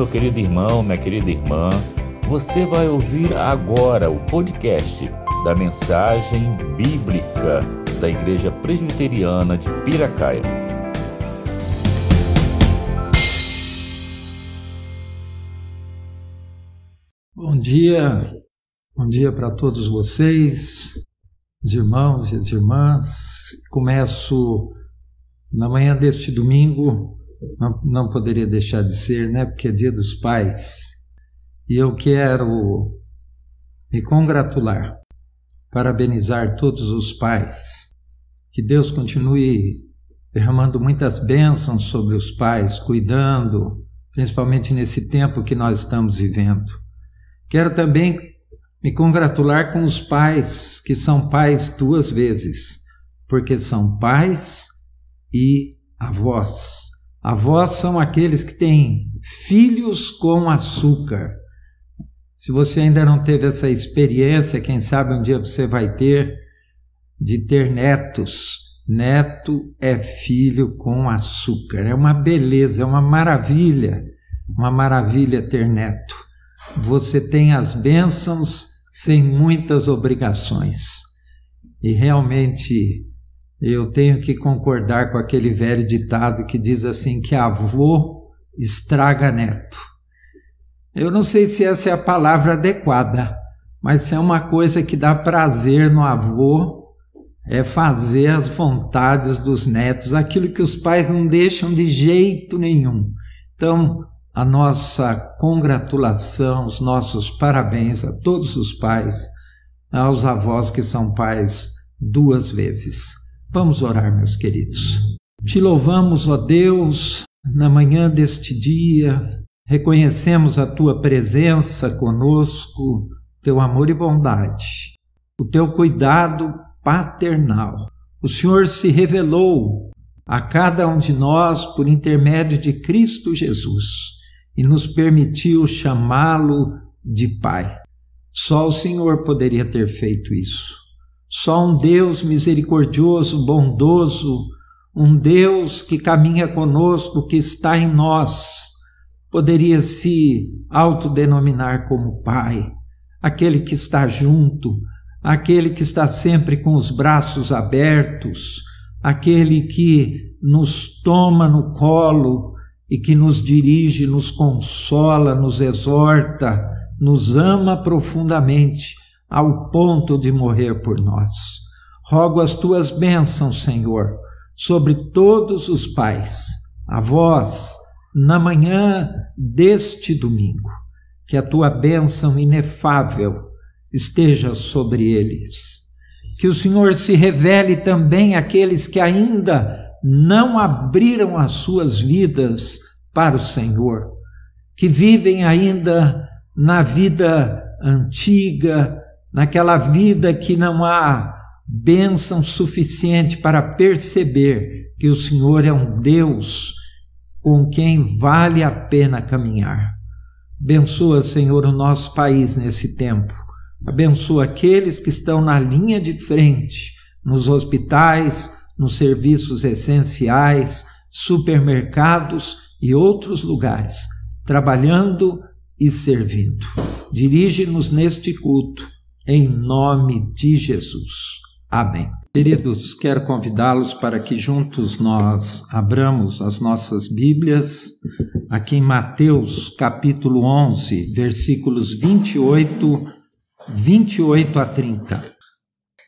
Meu querido irmão, minha querida irmã. Você vai ouvir agora o podcast da mensagem bíblica da Igreja Presbiteriana de Piracaia. Bom dia, bom dia para todos vocês, os irmãos e as irmãs. Começo na manhã deste domingo não, não poderia deixar de ser, né? Porque é Dia dos Pais. E eu quero me congratular, parabenizar todos os pais. Que Deus continue derramando muitas bênçãos sobre os pais, cuidando, principalmente nesse tempo que nós estamos vivendo. Quero também me congratular com os pais que são pais duas vezes, porque são pais e avós. Avós são aqueles que têm filhos com açúcar. Se você ainda não teve essa experiência, quem sabe um dia você vai ter, de ter netos. Neto é filho com açúcar. É uma beleza, é uma maravilha, uma maravilha ter neto. Você tem as bênçãos sem muitas obrigações. E realmente eu tenho que concordar com aquele velho ditado que diz assim que avô estraga neto. Eu não sei se essa é a palavra adequada, mas se é uma coisa que dá prazer no avô, é fazer as vontades dos netos, aquilo que os pais não deixam de jeito nenhum. Então, a nossa congratulação, os nossos parabéns a todos os pais, aos avós que são pais duas vezes. Vamos orar, meus queridos. Te louvamos, ó Deus, na manhã deste dia, reconhecemos a tua presença conosco, teu amor e bondade, o teu cuidado paternal. O Senhor se revelou a cada um de nós por intermédio de Cristo Jesus e nos permitiu chamá-lo de Pai. Só o Senhor poderia ter feito isso. Só um Deus misericordioso, bondoso, um Deus que caminha conosco, que está em nós, poderia se autodenominar como Pai, aquele que está junto, aquele que está sempre com os braços abertos, aquele que nos toma no colo e que nos dirige, nos consola, nos exorta, nos ama profundamente ao ponto de morrer por nós. Rogo as tuas bênçãos, Senhor, sobre todos os pais, avós, na manhã deste domingo. Que a tua bênção inefável esteja sobre eles. Que o Senhor se revele também àqueles que ainda não abriram as suas vidas para o Senhor, que vivem ainda na vida antiga, naquela vida que não há bênção suficiente para perceber que o Senhor é um Deus com quem vale a pena caminhar. Abençoa, Senhor, o nosso país nesse tempo. Abençoa aqueles que estão na linha de frente, nos hospitais, nos serviços essenciais, supermercados e outros lugares, trabalhando e servindo. Dirige-nos neste culto em nome de Jesus. Amém. Queridos, quero convidá-los para que juntos nós abramos as nossas Bíblias aqui em Mateus capítulo 11, versículos 28, 28 a 30.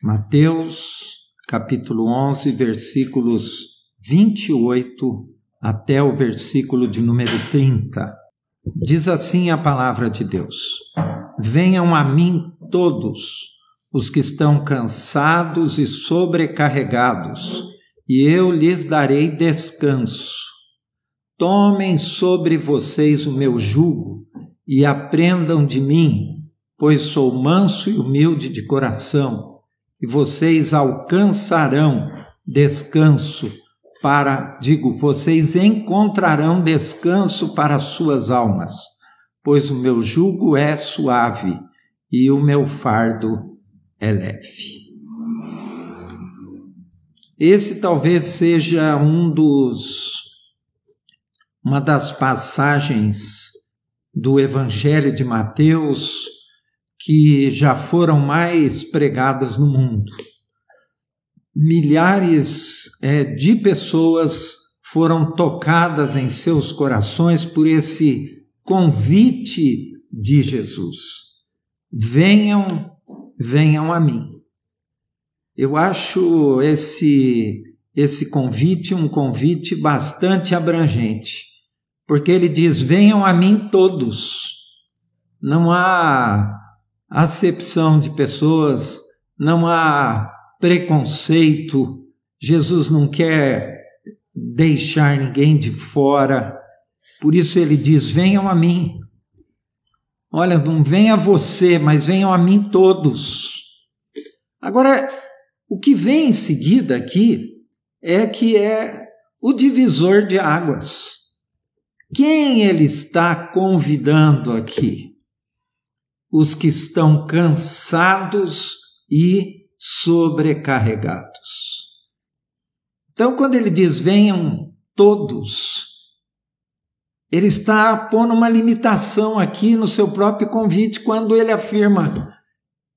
Mateus capítulo 11, versículos 28 até o versículo de número 30. Diz assim a palavra de Deus: Venham a mim todos os que estão cansados e sobrecarregados, e eu lhes darei descanso. Tomem sobre vocês o meu jugo e aprendam de mim, pois sou manso e humilde de coração, e vocês alcançarão descanso para, digo, vocês encontrarão descanso para as suas almas, pois o meu jugo é suave e o meu fardo é leve. Esse talvez seja um dos uma das passagens do Evangelho de Mateus que já foram mais pregadas no mundo. Milhares é, de pessoas foram tocadas em seus corações por esse convite de Jesus. Venham, venham a mim. Eu acho esse esse convite um convite bastante abrangente, porque ele diz: "Venham a mim todos". Não há acepção de pessoas, não há preconceito. Jesus não quer deixar ninguém de fora. Por isso ele diz: venham a mim. Olha, não venha você, mas venham a mim todos. Agora, o que vem em seguida aqui é que é o divisor de águas. Quem ele está convidando aqui? Os que estão cansados e sobrecarregados. Então, quando ele diz venham todos, ele está pondo uma limitação aqui no seu próprio convite quando ele afirma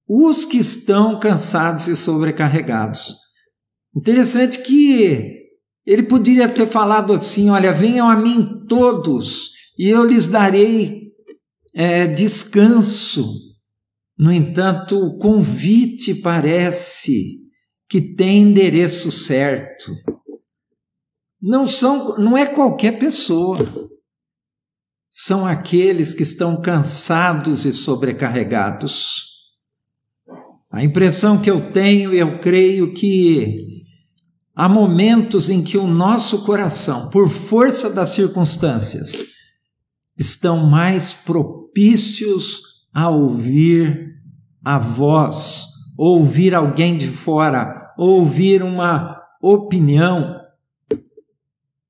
os que estão cansados e sobrecarregados. Interessante que ele poderia ter falado assim: olha, venham a mim todos e eu lhes darei é, descanso. No entanto, o convite parece que tem endereço certo. Não são, não é qualquer pessoa. São aqueles que estão cansados e sobrecarregados. A impressão que eu tenho, eu creio que há momentos em que o nosso coração, por força das circunstâncias, estão mais propícios a ouvir a voz ouvir alguém de fora, ouvir uma opinião.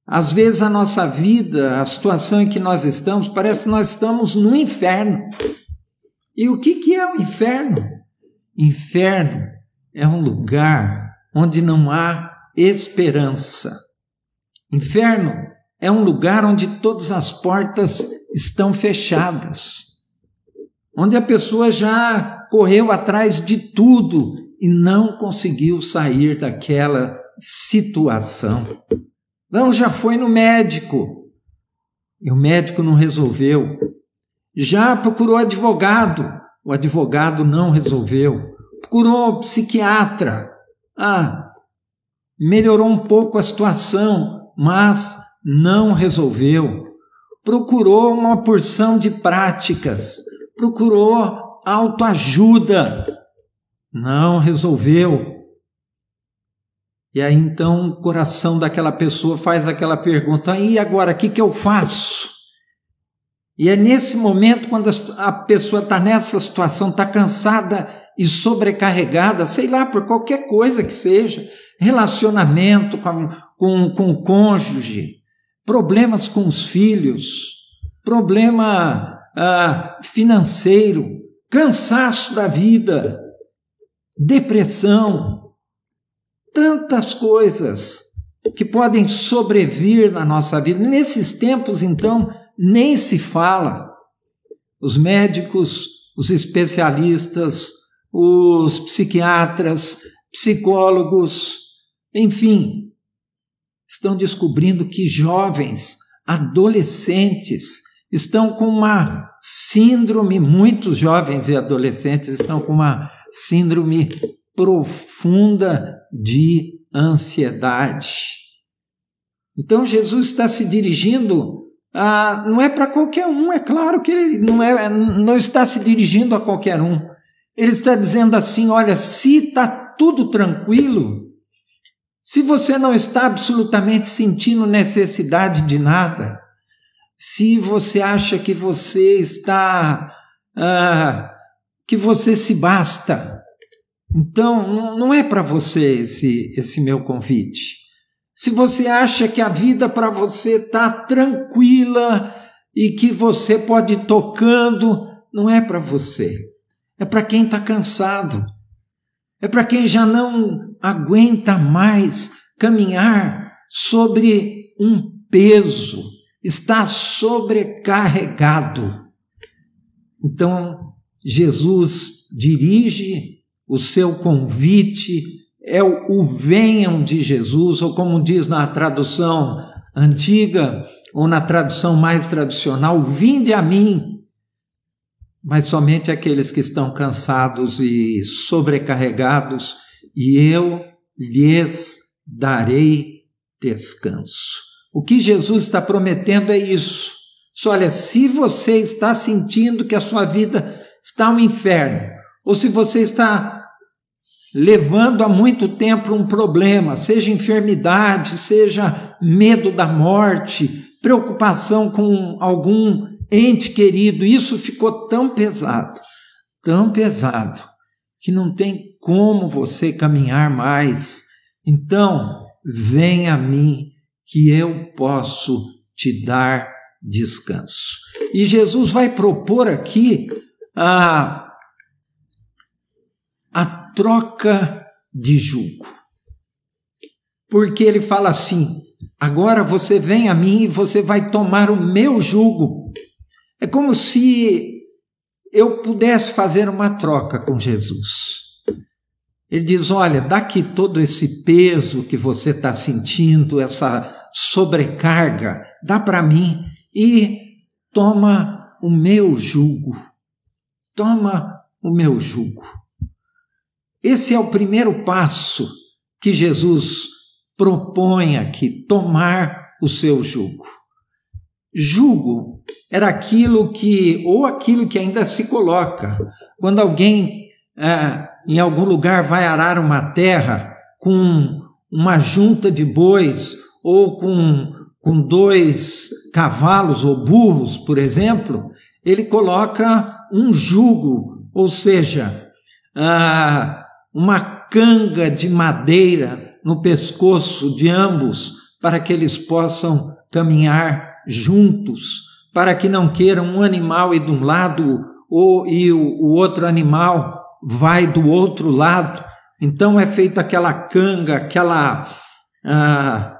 Às vezes a nossa vida, a situação em que nós estamos, parece que nós estamos no inferno. E o que, que é o inferno? Inferno é um lugar onde não há esperança. Inferno é um lugar onde todas as portas estão fechadas, onde a pessoa já correu atrás de tudo e não conseguiu sair daquela situação. Não, já foi no médico e o médico não resolveu. Já procurou advogado, o advogado não resolveu. Procurou psiquiatra, ah, melhorou um pouco a situação, mas não resolveu. Procurou uma porção de práticas, procurou autoajuda. Não resolveu. E aí então o coração daquela pessoa faz aquela pergunta: e agora, o que, que eu faço? E é nesse momento, quando a pessoa está nessa situação, está cansada e sobrecarregada, sei lá, por qualquer coisa que seja, relacionamento com, com, com o cônjuge, problemas com os filhos, problema ah, financeiro, cansaço da vida, depressão, tantas coisas que podem sobrevir na nossa vida. Nesses tempos, então, nem se fala. Os médicos, os especialistas, os psiquiatras, psicólogos, enfim, estão descobrindo que jovens, adolescentes, estão com uma síndrome, muitos jovens e adolescentes estão com uma síndrome profunda de ansiedade. Então Jesus está se dirigindo a, não é para qualquer um, é claro que ele não, é, não está se dirigindo a qualquer um. Ele está dizendo assim: olha, se está tudo tranquilo, se você não está absolutamente sentindo necessidade de nada, se você acha que você está. Ah, que você se basta. Então, não é para você esse, esse meu convite. Se você acha que a vida para você está tranquila e que você pode ir tocando, não é para você. É para quem está cansado. É para quem já não aguenta mais caminhar sobre um peso está sobrecarregado. Então, Jesus dirige o seu convite, é o, o venham de Jesus, ou como diz na tradução antiga, ou na tradução mais tradicional, vinde a mim. Mas somente aqueles que estão cansados e sobrecarregados, e eu lhes darei descanso. O que Jesus está prometendo é isso. Só olha, se você está sentindo que a sua vida está um inferno, ou se você está levando há muito tempo um problema, seja enfermidade, seja medo da morte, preocupação com algum ente querido, isso ficou tão pesado, tão pesado, que não tem como você caminhar mais. Então, vem a mim, que eu posso te dar descanso. E Jesus vai propor aqui a, troca de jugo. Porque ele fala assim: agora você vem a mim e você vai tomar o meu jugo. É como se eu pudesse fazer uma troca com Jesus. Ele diz: Olha, daqui todo esse peso que você está sentindo, essa sobrecarga, dá para mim e toma o meu jugo. Toma o meu jugo. Esse é o primeiro passo que Jesus propõe aqui: tomar o seu jugo. Jugo era aquilo que, ou aquilo que ainda se coloca, quando alguém é, em algum lugar vai arar uma terra com uma junta de bois ou com, com dois cavalos ou burros, por exemplo, ele coloca um jugo, ou seja, ah, uma canga de madeira no pescoço de ambos para que eles possam caminhar juntos, para que não queiram um animal ir de um lado ou, e o, o outro animal vai do outro lado. Então é feita aquela canga, aquela ah,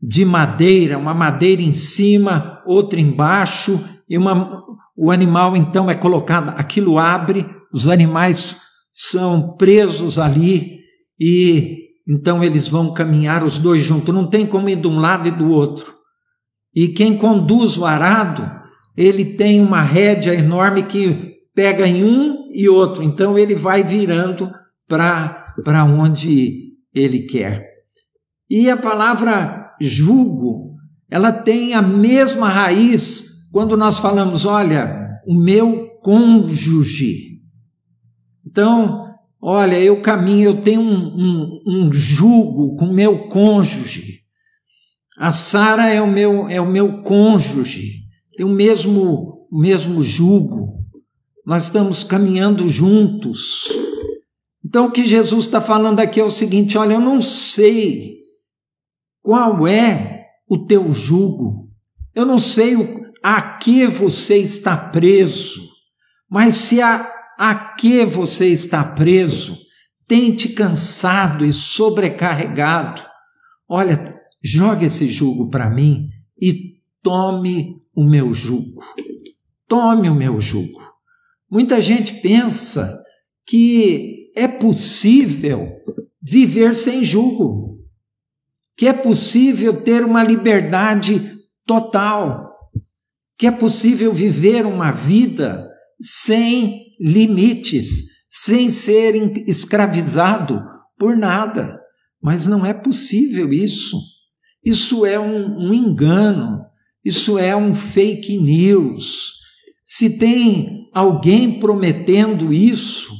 de madeira, uma madeira em cima, outra embaixo, e uma, o animal então é colocado, aquilo abre, os animais são presos ali e então eles vão caminhar os dois juntos, não tem como ir de um lado e do outro. E quem conduz o arado, ele tem uma rédea enorme que pega em um e outro. Então ele vai virando para onde ele quer. E a palavra julgo, ela tem a mesma raiz quando nós falamos, olha, o meu cônjuge. Então, olha, eu caminho, eu tenho um, um, um jugo com meu cônjuge. A Sara é o meu é o meu cônjuge, tem o mesmo o mesmo jugo nós estamos caminhando juntos. Então, o que Jesus está falando aqui é o seguinte: olha, eu não sei qual é o teu jugo, eu não sei a que você está preso, mas se a, a que você está preso tem te cansado e sobrecarregado, olha, joga esse jugo para mim e tome o meu jugo. Tome o meu jugo. Muita gente pensa que é possível viver sem julgo, que é possível ter uma liberdade total, que é possível viver uma vida sem limites, sem ser escravizado por nada. Mas não é possível isso. Isso é um, um engano, isso é um fake news se tem alguém prometendo isso,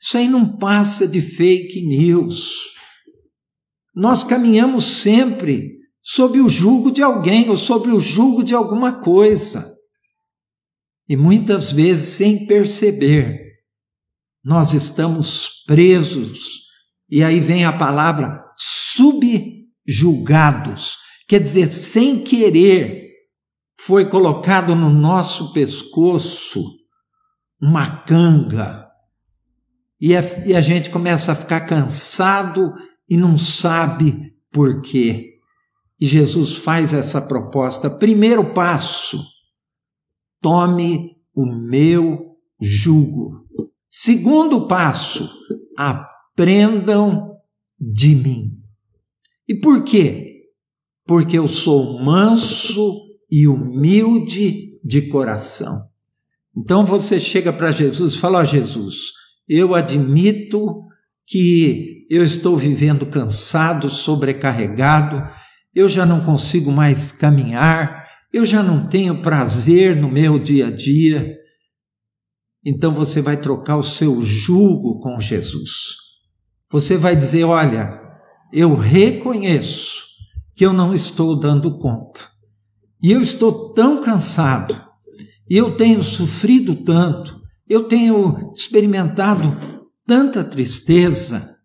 isso aí não passa de fake news. Nós caminhamos sempre sob o jugo de alguém ou sobre o jugo de alguma coisa. E muitas vezes, sem perceber, nós estamos presos. E aí vem a palavra subjugados, quer dizer, sem querer, foi colocado no nosso pescoço uma canga. E a, e a gente começa a ficar cansado e não sabe por quê. E Jesus faz essa proposta. Primeiro passo: tome o meu jugo. Segundo passo, aprendam de mim. E por quê? Porque eu sou manso e humilde de coração. Então você chega para Jesus e fala: oh, Jesus, eu admito que eu estou vivendo cansado, sobrecarregado, eu já não consigo mais caminhar, eu já não tenho prazer no meu dia a dia. Então você vai trocar o seu jugo com Jesus. Você vai dizer: Olha, eu reconheço que eu não estou dando conta, e eu estou tão cansado, e eu tenho sofrido tanto, eu tenho experimentado tanta tristeza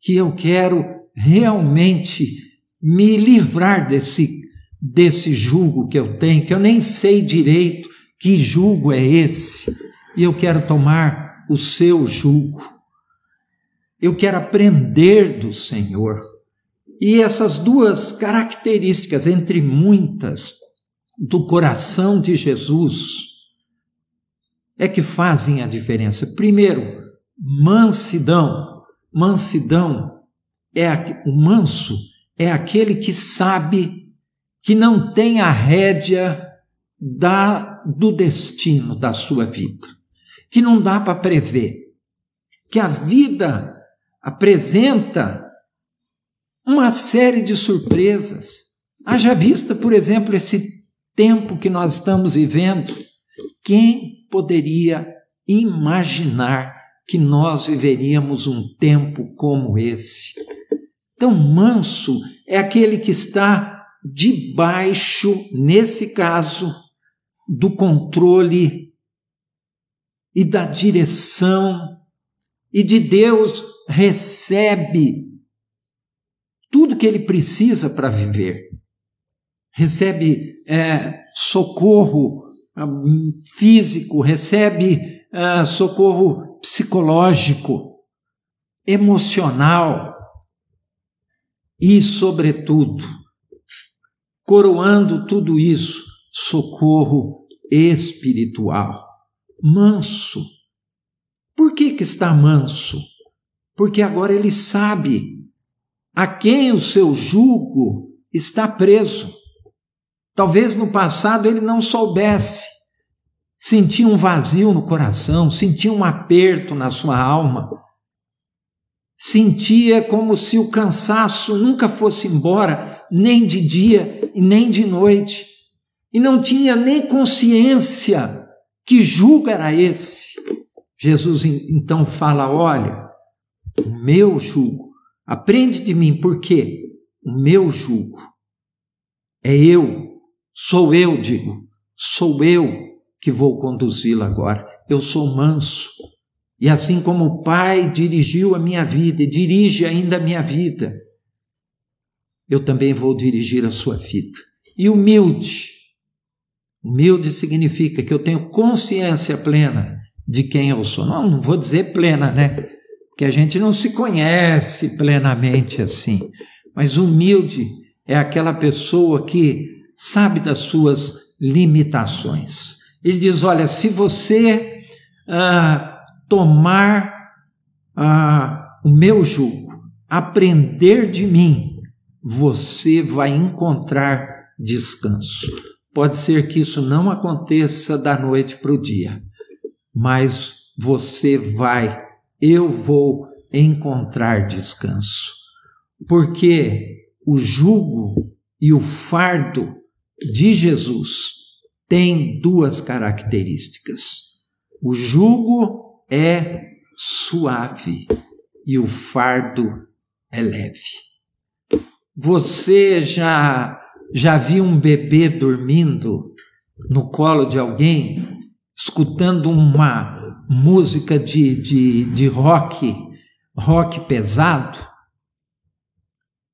que eu quero realmente me livrar desse desse julgo que eu tenho, que eu nem sei direito que julgo é esse, e eu quero tomar o seu julgo. Eu quero aprender do Senhor. E essas duas características, entre muitas, do coração de Jesus, é que fazem a diferença. Primeiro, mansidão. Mansidão é o manso é aquele que sabe que não tem a rédea da do destino da sua vida, que não dá para prever, que a vida apresenta uma série de surpresas. Haja vista, por exemplo, esse tempo que nós estamos vivendo. Quem poderia imaginar que nós viveríamos um tempo como esse. Então, manso é aquele que está debaixo, nesse caso, do controle e da direção, e de Deus recebe tudo que ele precisa para viver. Recebe é, socorro ah, físico, recebe é, socorro psicológico, emocional e, sobretudo, coroando tudo isso, socorro espiritual. Manso. Por que, que está manso? Porque agora ele sabe a quem o seu jugo está preso. Talvez no passado ele não soubesse, sentia um vazio no coração, sentia um aperto na sua alma, sentia como se o cansaço nunca fosse embora, nem de dia e nem de noite, e não tinha nem consciência que julgo era esse. Jesus então fala: Olha, o meu jugo, aprende de mim, porque o meu jugo é eu, sou eu, digo, sou eu que vou conduzi-lo agora. Eu sou manso. E assim como o Pai dirigiu a minha vida e dirige ainda a minha vida, eu também vou dirigir a sua vida. E humilde. Humilde significa que eu tenho consciência plena de quem eu sou. Não, não vou dizer plena, né? Porque a gente não se conhece plenamente assim. Mas humilde é aquela pessoa que sabe das suas limitações ele diz: olha, se você ah, tomar ah, o meu jugo, aprender de mim, você vai encontrar descanso. Pode ser que isso não aconteça da noite para o dia, mas você vai, eu vou encontrar descanso. Porque o jugo e o fardo de Jesus tem duas características. O jugo é suave e o fardo é leve. Você já já viu um bebê dormindo no colo de alguém, escutando uma música de, de, de rock, rock pesado?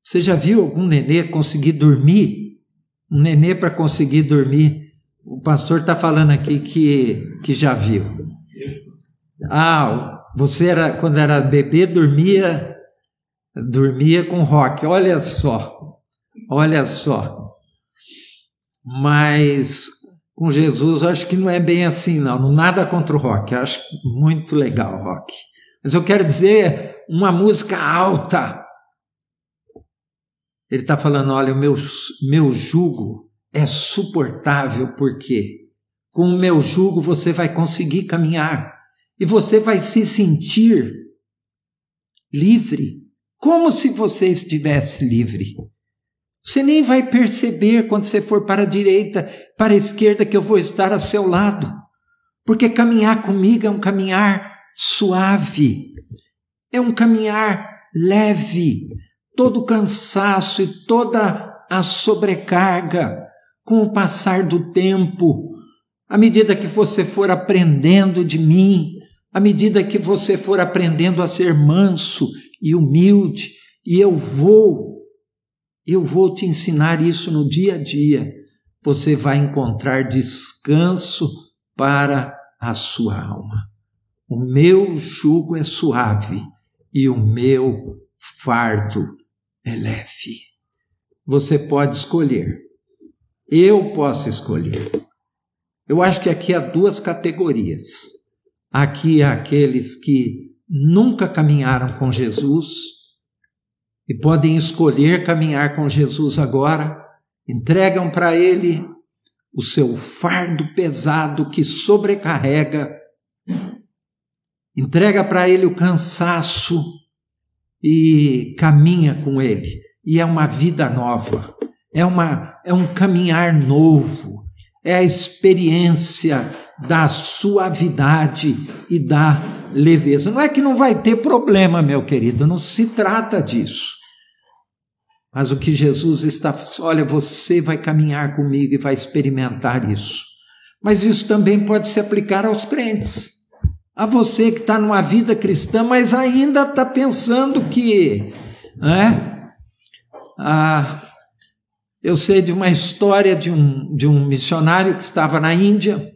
Você já viu algum nenê conseguir dormir? Um nenê para conseguir dormir o pastor está falando aqui que, que já viu. Ah, você era quando era bebê dormia dormia com rock. Olha só, olha só. Mas com Jesus, acho que não é bem assim, não. Nada contra o rock, acho muito legal o rock. Mas eu quero dizer uma música alta. Ele está falando: olha, o meu, meu jugo é suportável, porque com o meu jugo você vai conseguir caminhar e você vai se sentir livre, como se você estivesse livre. Você nem vai perceber quando você for para a direita, para a esquerda, que eu vou estar a seu lado. Porque caminhar comigo é um caminhar suave, é um caminhar leve. Todo o cansaço e toda a sobrecarga, com o passar do tempo, à medida que você for aprendendo de mim, à medida que você for aprendendo a ser manso e humilde, e eu vou eu vou te ensinar isso no dia a dia. Você vai encontrar descanso para a sua alma. O meu jugo é suave e o meu fardo é leve. Você pode escolher. Eu posso escolher. Eu acho que aqui há duas categorias. Aqui aqueles que nunca caminharam com Jesus e podem escolher caminhar com Jesus agora, entregam para Ele o seu fardo pesado que sobrecarrega, entrega para Ele o cansaço e caminha com Ele. E é uma vida nova, é, uma, é um caminhar novo, é a experiência da suavidade e da leveza. Não é que não vai ter problema, meu querido, não se trata disso. Mas o que Jesus está, olha, você vai caminhar comigo e vai experimentar isso. Mas isso também pode se aplicar aos crentes. A você que está numa vida cristã, mas ainda está pensando que. Né? Ah, eu sei de uma história de um, de um missionário que estava na Índia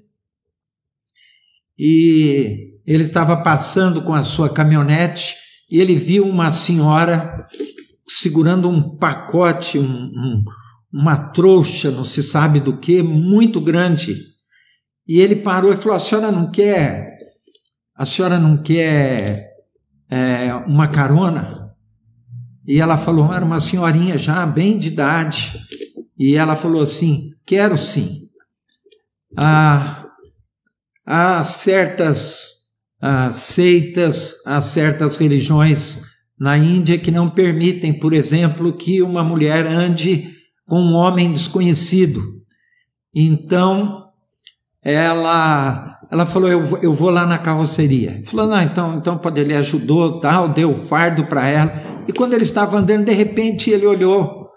e ele estava passando com a sua caminhonete e ele viu uma senhora segurando um pacote, um, um, uma trouxa, não se sabe do que, muito grande. E ele parou e falou: A senhora não quer, a senhora não quer é, uma carona? E ela falou: Era uma senhorinha já, bem de idade. E ela falou assim: Quero sim. Há, há certas seitas, há certas religiões na Índia que não permitem, por exemplo, que uma mulher ande com um homem desconhecido. Então, ela ela falou, eu vou, eu vou lá na carroceria. Falou, não, então, então pode, ele ajudou, tal, deu fardo para ela. E quando ele estava andando, de repente ele olhou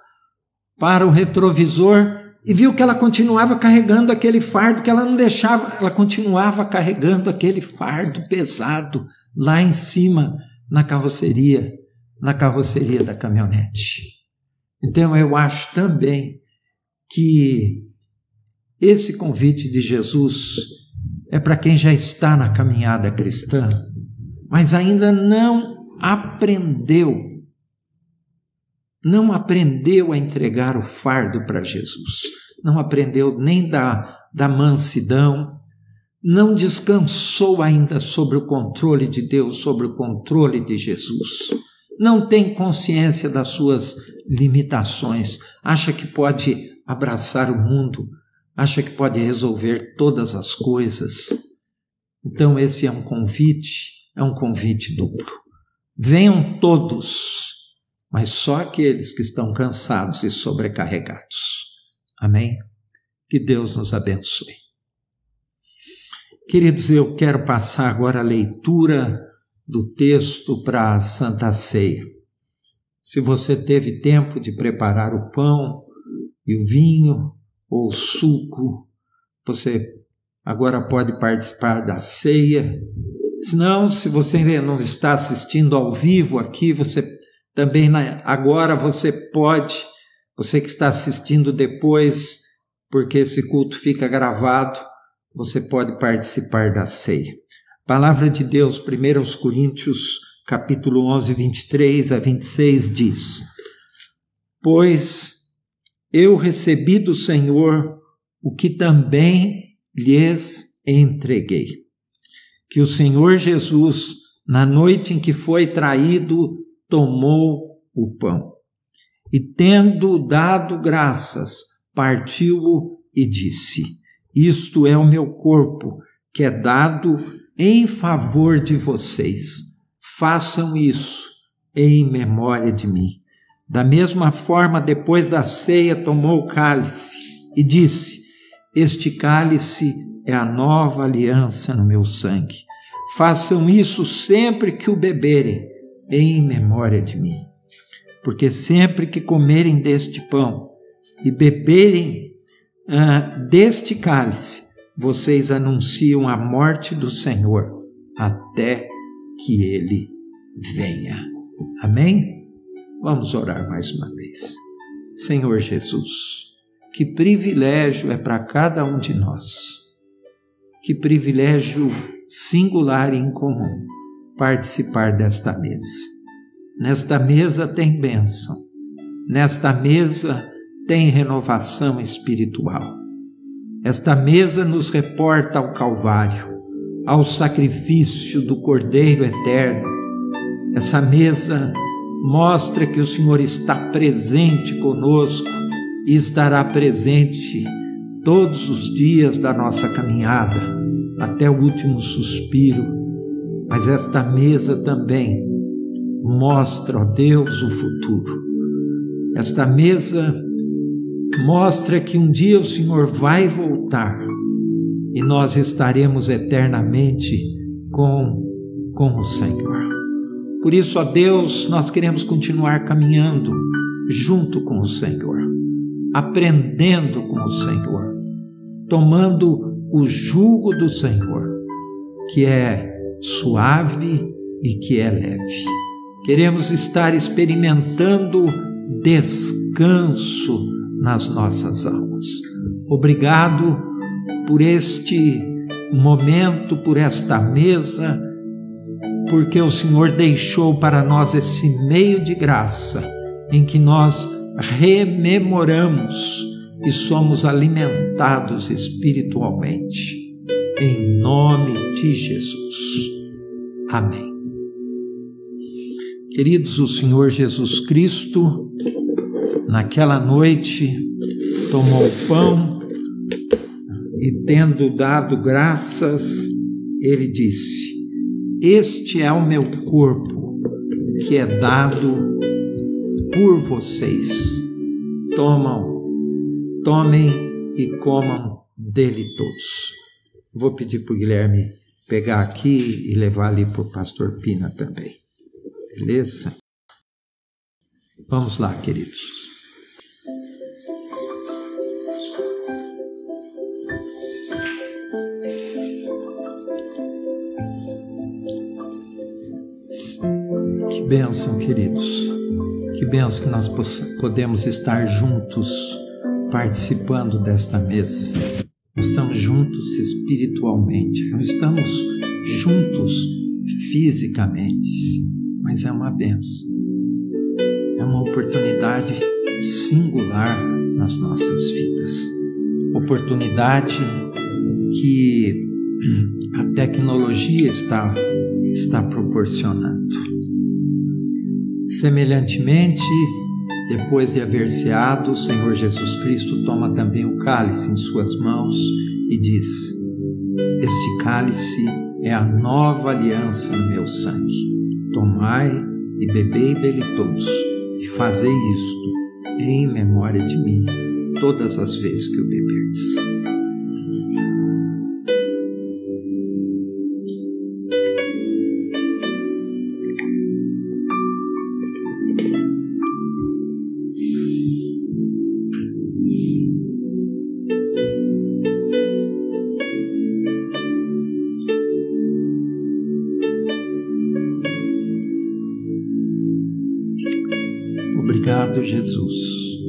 para o retrovisor e viu que ela continuava carregando aquele fardo, que ela não deixava, ela continuava carregando aquele fardo pesado lá em cima na carroceria, na carroceria da caminhonete. Então eu acho também que esse convite de Jesus é para quem já está na caminhada cristã, mas ainda não aprendeu, não aprendeu a entregar o fardo para Jesus, não aprendeu nem da, da mansidão, não descansou ainda sobre o controle de Deus, sobre o controle de Jesus. Não tem consciência das suas limitações, acha que pode abraçar o mundo, acha que pode resolver todas as coisas. Então, esse é um convite, é um convite duplo. Venham todos, mas só aqueles que estão cansados e sobrecarregados. Amém? Que Deus nos abençoe. Queridos, eu quero passar agora a leitura do texto para a Santa Ceia. Se você teve tempo de preparar o pão e o vinho ou o suco, você agora pode participar da ceia. Se não, se você não está assistindo ao vivo aqui, você também agora você pode, você que está assistindo depois, porque esse culto fica gravado, você pode participar da ceia. Palavra de Deus, 1 Coríntios, capítulo 11, 23 a 26 diz: Pois eu recebi do Senhor o que também lhes entreguei. Que o Senhor Jesus, na noite em que foi traído, tomou o pão e, tendo dado graças, partiu-o e disse: Isto é o meu corpo, que é dado em favor de vocês. Façam isso em memória de mim. Da mesma forma, depois da ceia, tomou o cálice e disse: Este cálice é a nova aliança no meu sangue. Façam isso sempre que o beberem, em memória de mim. Porque sempre que comerem deste pão e beberem uh, deste cálice, vocês anunciam a morte do Senhor até que ele venha. Amém? Vamos orar mais uma vez. Senhor Jesus, que privilégio é para cada um de nós, que privilégio singular e incomum participar desta mesa. Nesta mesa tem bênção, nesta mesa tem renovação espiritual. Esta mesa nos reporta ao Calvário, ao sacrifício do Cordeiro Eterno. Essa mesa mostra que o Senhor está presente conosco e estará presente todos os dias da nossa caminhada, até o último suspiro. Mas esta mesa também mostra, ó Deus, o futuro. Esta mesa mostra que um dia o Senhor vai voltar e nós estaremos eternamente com, com o Senhor. Por isso, ó Deus, nós queremos continuar caminhando junto com o Senhor, aprendendo com o Senhor, tomando o jugo do Senhor, que é suave e que é leve. Queremos estar experimentando descanso nas nossas almas. Obrigado por este momento, por esta mesa porque o Senhor deixou para nós esse meio de graça em que nós rememoramos e somos alimentados espiritualmente. Em nome de Jesus. Amém. Queridos, o Senhor Jesus Cristo, naquela noite, tomou o pão e, tendo dado graças, ele disse: este é o meu corpo que é dado por vocês. Tomam, tomem e comam dele todos. Vou pedir para o Guilherme pegar aqui e levar ali para o pastor Pina também. Beleza? Vamos lá, queridos. bênção, queridos. Que bênção que nós podemos estar juntos participando desta mesa. Estamos juntos espiritualmente, não estamos juntos fisicamente, mas é uma bênção. É uma oportunidade singular nas nossas vidas. Oportunidade que a tecnologia está, está proporcionando. Semelhantemente, depois de haver ceado, o Senhor Jesus Cristo toma também o cálice em suas mãos e diz: Este cálice é a nova aliança no meu sangue. Tomai e bebei dele todos, e fazei isto em memória de mim todas as vezes que o beberdes. Obrigado, Jesus,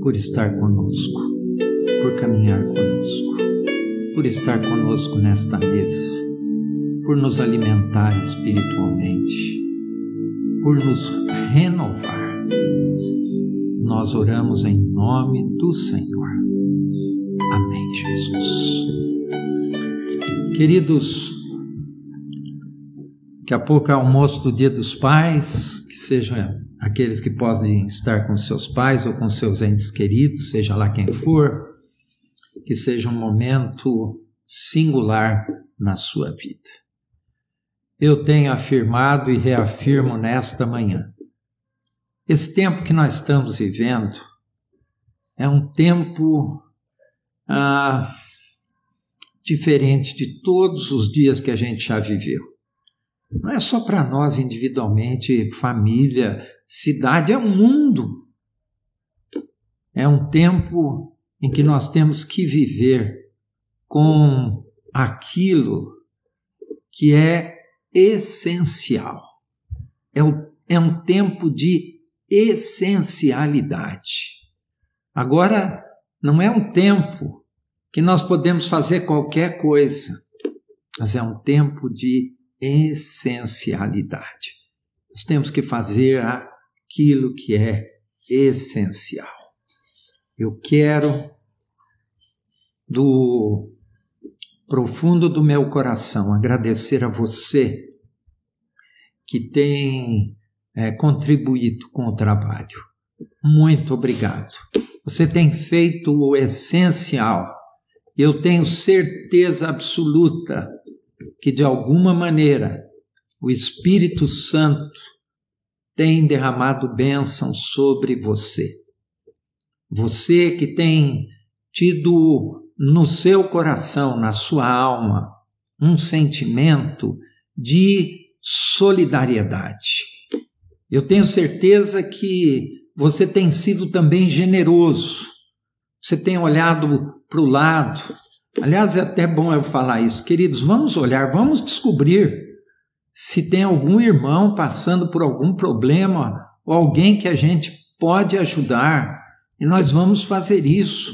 por estar conosco, por caminhar conosco, por estar conosco nesta mesa, por nos alimentar espiritualmente, por nos renovar. Nós oramos em nome do Senhor. Jesus. Queridos, daqui a pouco é almoço do Dia dos Pais, que sejam aqueles que podem estar com seus pais ou com seus entes queridos, seja lá quem for, que seja um momento singular na sua vida. Eu tenho afirmado e reafirmo nesta manhã. Esse tempo que nós estamos vivendo é um tempo ah, diferente de todos os dias que a gente já viveu. Não é só para nós individualmente, família, cidade, é um mundo. É um tempo em que nós temos que viver com aquilo que é essencial. É, o, é um tempo de essencialidade. Agora, não é um tempo que nós podemos fazer qualquer coisa, mas é um tempo de essencialidade. Nós temos que fazer aquilo que é essencial. Eu quero, do profundo do meu coração, agradecer a você que tem é, contribuído com o trabalho. Muito obrigado. Você tem feito o essencial. Eu tenho certeza absoluta que, de alguma maneira, o Espírito Santo tem derramado bênção sobre você. Você que tem tido no seu coração, na sua alma, um sentimento de solidariedade. Eu tenho certeza que você tem sido também generoso, você tem olhado para o lado. Aliás, é até bom eu falar isso, queridos. Vamos olhar, vamos descobrir se tem algum irmão passando por algum problema ou alguém que a gente pode ajudar. E nós vamos fazer isso.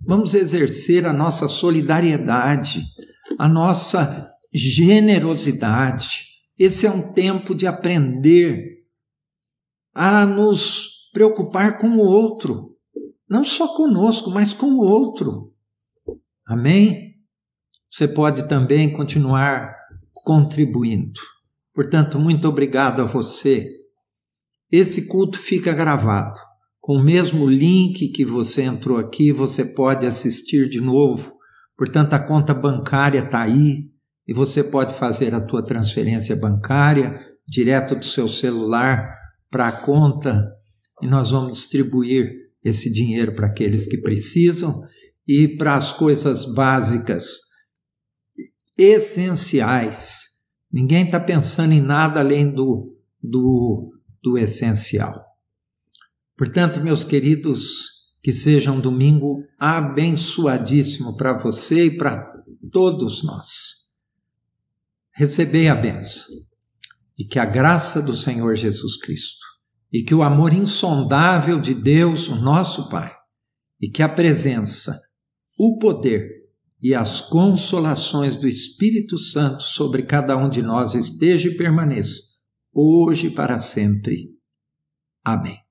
Vamos exercer a nossa solidariedade, a nossa generosidade. Esse é um tempo de aprender a nos preocupar com o outro, não só conosco, mas com o outro. Amém? Você pode também continuar contribuindo. Portanto, muito obrigado a você. Esse culto fica gravado. Com o mesmo link que você entrou aqui, você pode assistir de novo. Portanto, a conta bancária está aí e você pode fazer a tua transferência bancária direto do seu celular para a conta e nós vamos distribuir esse dinheiro para aqueles que precisam e para as coisas básicas, essenciais. Ninguém está pensando em nada além do, do, do essencial. Portanto, meus queridos, que seja um domingo abençoadíssimo para você e para todos nós. Recebei a benção e que a graça do Senhor Jesus Cristo e que o amor insondável de Deus, o nosso Pai, e que a presença, o poder e as consolações do Espírito Santo sobre cada um de nós esteja e permaneça, hoje e para sempre. Amém.